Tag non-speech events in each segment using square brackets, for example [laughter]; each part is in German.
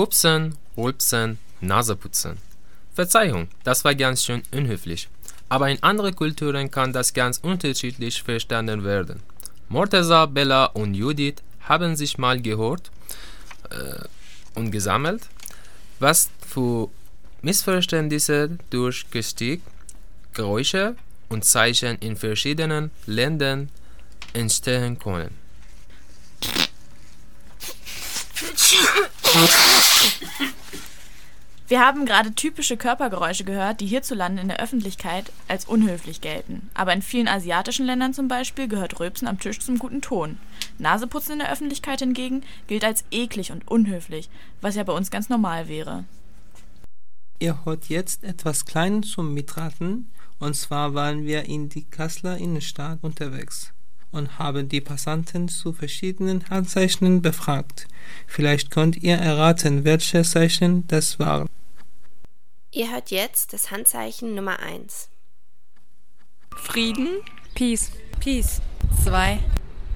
Pupsen, Rülpsen, Naseputzen. Verzeihung, das war ganz schön unhöflich. Aber in anderen Kulturen kann das ganz unterschiedlich verstanden werden. Morteza, Bella und Judith haben sich mal gehört äh, und gesammelt, was für Missverständnisse durch Gestik, Geräusche und Zeichen in verschiedenen Ländern entstehen können. [laughs] Wir haben gerade typische Körpergeräusche gehört, die hierzulande in der Öffentlichkeit als unhöflich gelten. Aber in vielen asiatischen Ländern zum Beispiel gehört Rülpsen am Tisch zum guten Ton. Naseputzen in der Öffentlichkeit hingegen gilt als eklig und unhöflich, was ja bei uns ganz normal wäre. Ihr hört jetzt etwas Kleines zum Mitraten, und zwar waren wir in die Kasseler Innenstadt unterwegs und haben die Passanten zu verschiedenen Handzeichen befragt. Vielleicht könnt ihr erraten, welche Zeichen das waren. Ihr hört jetzt das Handzeichen Nummer 1. Frieden. Peace. Peace. Zwei.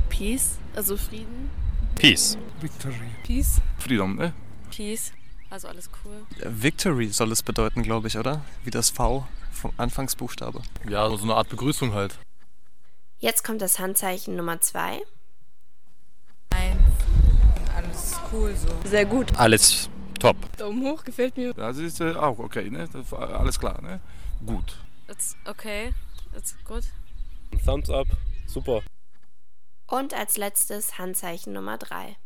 Peace. Also Frieden. Peace. Victory. Peace. Freedom, ne? Peace. Also alles cool. Victory soll es bedeuten, glaube ich, oder? Wie das V vom Anfangsbuchstabe. Ja, so eine Art Begrüßung halt. Jetzt kommt das Handzeichen Nummer 2. Eins. Alles cool so. Sehr gut. Alles top. Daumen hoch, gefällt mir. Das ist äh, auch okay, ne? Das alles klar, ne? Gut. It's okay. It's good. Thumbs up. Super. Und als letztes Handzeichen Nummer 3.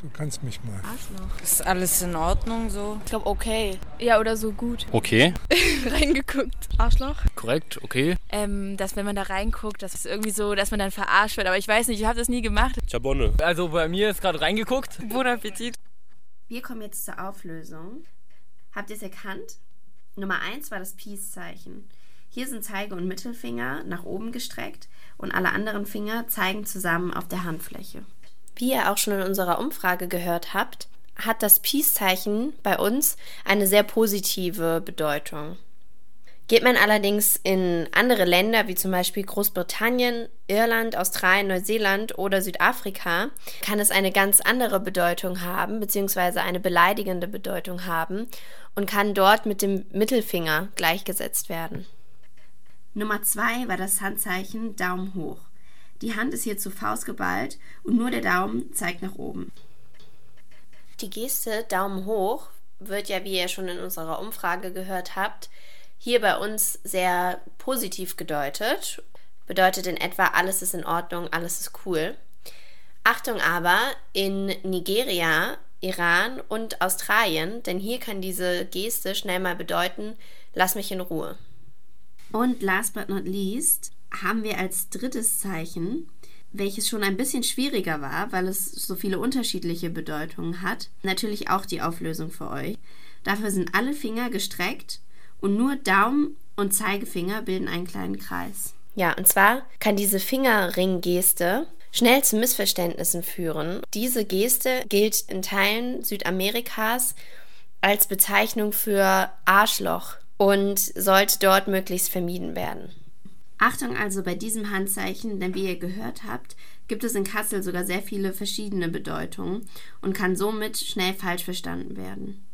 Du kannst mich mal. Arschloch. Ist alles in Ordnung so? Ich glaube okay. Ja, oder so gut. Okay. [laughs] Reingeguckt. Arschloch. Korrekt, okay. Ähm, dass wenn man da reinguckt, das ist irgendwie so, dass man dann verarscht wird. Aber ich weiß nicht, ich habe das nie gemacht. Chabonne. Also bei mir ist gerade reingeguckt. Bon Appetit. Wir kommen jetzt zur Auflösung. Habt ihr es erkannt? Nummer 1 war das Peace-Zeichen. Hier sind Zeige- und Mittelfinger nach oben gestreckt und alle anderen Finger zeigen zusammen auf der Handfläche. Wie ihr auch schon in unserer Umfrage gehört habt, hat das Peace-Zeichen bei uns eine sehr positive Bedeutung. Geht man allerdings in andere Länder wie zum Beispiel Großbritannien, Irland, Australien, Neuseeland oder Südafrika, kann es eine ganz andere Bedeutung haben, beziehungsweise eine beleidigende Bedeutung haben und kann dort mit dem Mittelfinger gleichgesetzt werden. Nummer zwei war das Handzeichen Daumen hoch. Die Hand ist hier zu Faust geballt und nur der Daumen zeigt nach oben. Die Geste Daumen hoch wird ja, wie ihr schon in unserer Umfrage gehört habt, hier bei uns sehr positiv gedeutet. Bedeutet in etwa, alles ist in Ordnung, alles ist cool. Achtung aber, in Nigeria, Iran und Australien, denn hier kann diese Geste schnell mal bedeuten, lass mich in Ruhe. Und last but not least haben wir als drittes Zeichen, welches schon ein bisschen schwieriger war, weil es so viele unterschiedliche Bedeutungen hat, natürlich auch die Auflösung für euch. Dafür sind alle Finger gestreckt und nur Daumen und Zeigefinger bilden einen kleinen Kreis. Ja, und zwar kann diese Fingerringgeste schnell zu Missverständnissen führen. Diese Geste gilt in Teilen Südamerikas als Bezeichnung für Arschloch und sollte dort möglichst vermieden werden. Achtung also bei diesem Handzeichen, denn wie ihr gehört habt, gibt es in Kassel sogar sehr viele verschiedene Bedeutungen und kann somit schnell falsch verstanden werden.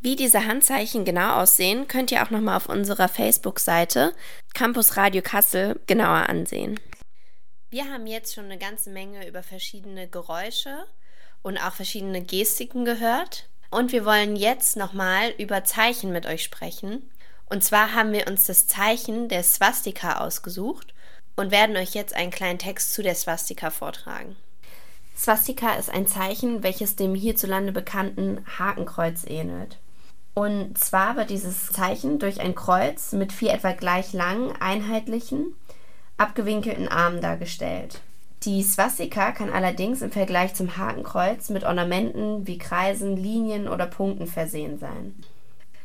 Wie diese Handzeichen genau aussehen, könnt ihr auch nochmal auf unserer Facebook-Seite Campus Radio Kassel genauer ansehen. Wir haben jetzt schon eine ganze Menge über verschiedene Geräusche und auch verschiedene Gestiken gehört. Und wir wollen jetzt nochmal über Zeichen mit euch sprechen. Und zwar haben wir uns das Zeichen der Swastika ausgesucht und werden euch jetzt einen kleinen Text zu der Swastika vortragen. Swastika ist ein Zeichen, welches dem hierzulande bekannten Hakenkreuz ähnelt. Und zwar wird dieses Zeichen durch ein Kreuz mit vier etwa gleich langen, einheitlichen, abgewinkelten Armen dargestellt. Die Swastika kann allerdings im Vergleich zum Hakenkreuz mit Ornamenten wie Kreisen, Linien oder Punkten versehen sein.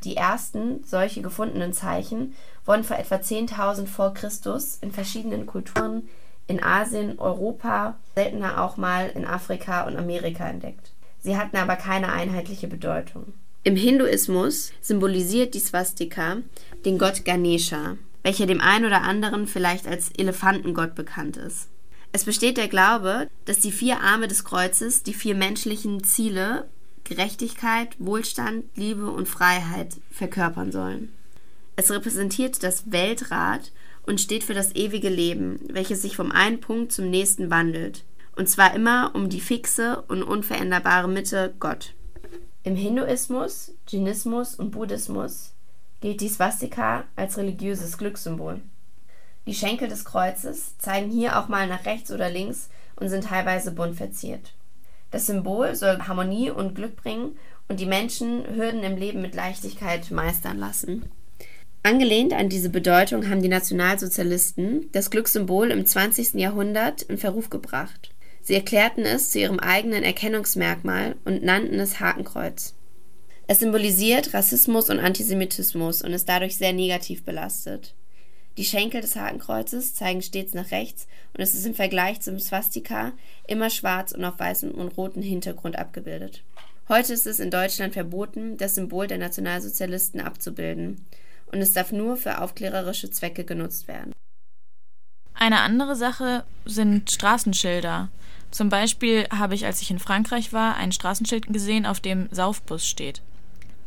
Die ersten solche gefundenen Zeichen wurden vor etwa 10.000 vor Christus in verschiedenen Kulturen in Asien, Europa, seltener auch mal in Afrika und Amerika entdeckt. Sie hatten aber keine einheitliche Bedeutung. Im Hinduismus symbolisiert die Swastika den Gott Ganesha, welcher dem einen oder anderen vielleicht als Elefantengott bekannt ist. Es besteht der Glaube, dass die vier Arme des Kreuzes die vier menschlichen Ziele Gerechtigkeit, Wohlstand, Liebe und Freiheit verkörpern sollen. Es repräsentiert das Weltrad und steht für das ewige Leben, welches sich vom einen Punkt zum nächsten wandelt, und zwar immer um die fixe und unveränderbare Mitte Gott. Im Hinduismus, Jainismus und Buddhismus gilt die Swastika als religiöses Glückssymbol. Die Schenkel des Kreuzes zeigen hier auch mal nach rechts oder links und sind teilweise bunt verziert. Das Symbol soll Harmonie und Glück bringen und die Menschen Hürden im Leben mit Leichtigkeit meistern lassen. Angelehnt an diese Bedeutung haben die Nationalsozialisten das Glückssymbol im 20. Jahrhundert in Verruf gebracht. Sie erklärten es zu ihrem eigenen Erkennungsmerkmal und nannten es Hakenkreuz. Es symbolisiert Rassismus und Antisemitismus und ist dadurch sehr negativ belastet. Die Schenkel des Hakenkreuzes zeigen stets nach rechts und es ist im Vergleich zum Swastika immer schwarz und auf weißem und rotem Hintergrund abgebildet. Heute ist es in Deutschland verboten, das Symbol der Nationalsozialisten abzubilden und es darf nur für aufklärerische Zwecke genutzt werden. Eine andere Sache sind Straßenschilder. Zum Beispiel habe ich, als ich in Frankreich war, ein Straßenschild gesehen, auf dem Saufbus steht.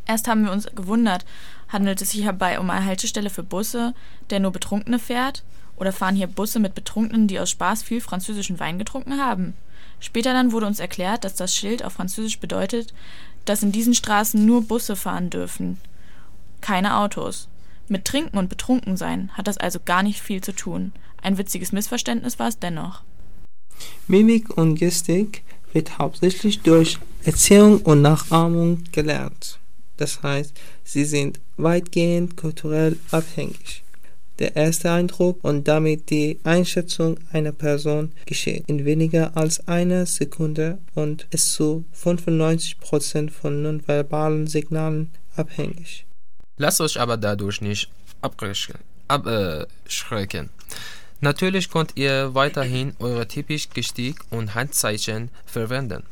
Erst haben wir uns gewundert, handelt es sich hierbei um eine Haltestelle für Busse, der nur Betrunkene fährt? Oder fahren hier Busse mit Betrunkenen, die aus Spaß viel französischen Wein getrunken haben? Später dann wurde uns erklärt, dass das Schild auf Französisch bedeutet, dass in diesen Straßen nur Busse fahren dürfen, keine Autos. Mit Trinken und Betrunkensein hat das also gar nicht viel zu tun. Ein witziges Missverständnis war es dennoch. Mimik und Gestik wird hauptsächlich durch Erziehung und Nachahmung gelernt. Das heißt, sie sind weitgehend kulturell abhängig. Der erste Eindruck und damit die Einschätzung einer Person geschieht in weniger als einer Sekunde und ist zu 95% von nonverbalen Signalen abhängig. Lasst euch aber dadurch nicht abschrecken. Natürlich könnt ihr weiterhin eure typisch Gestik und Handzeichen verwenden.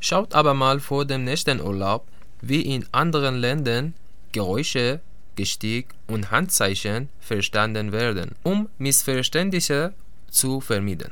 Schaut aber mal vor dem nächsten Urlaub, wie in anderen Ländern Geräusche, Gestik und Handzeichen verstanden werden, um Missverständnisse zu vermeiden.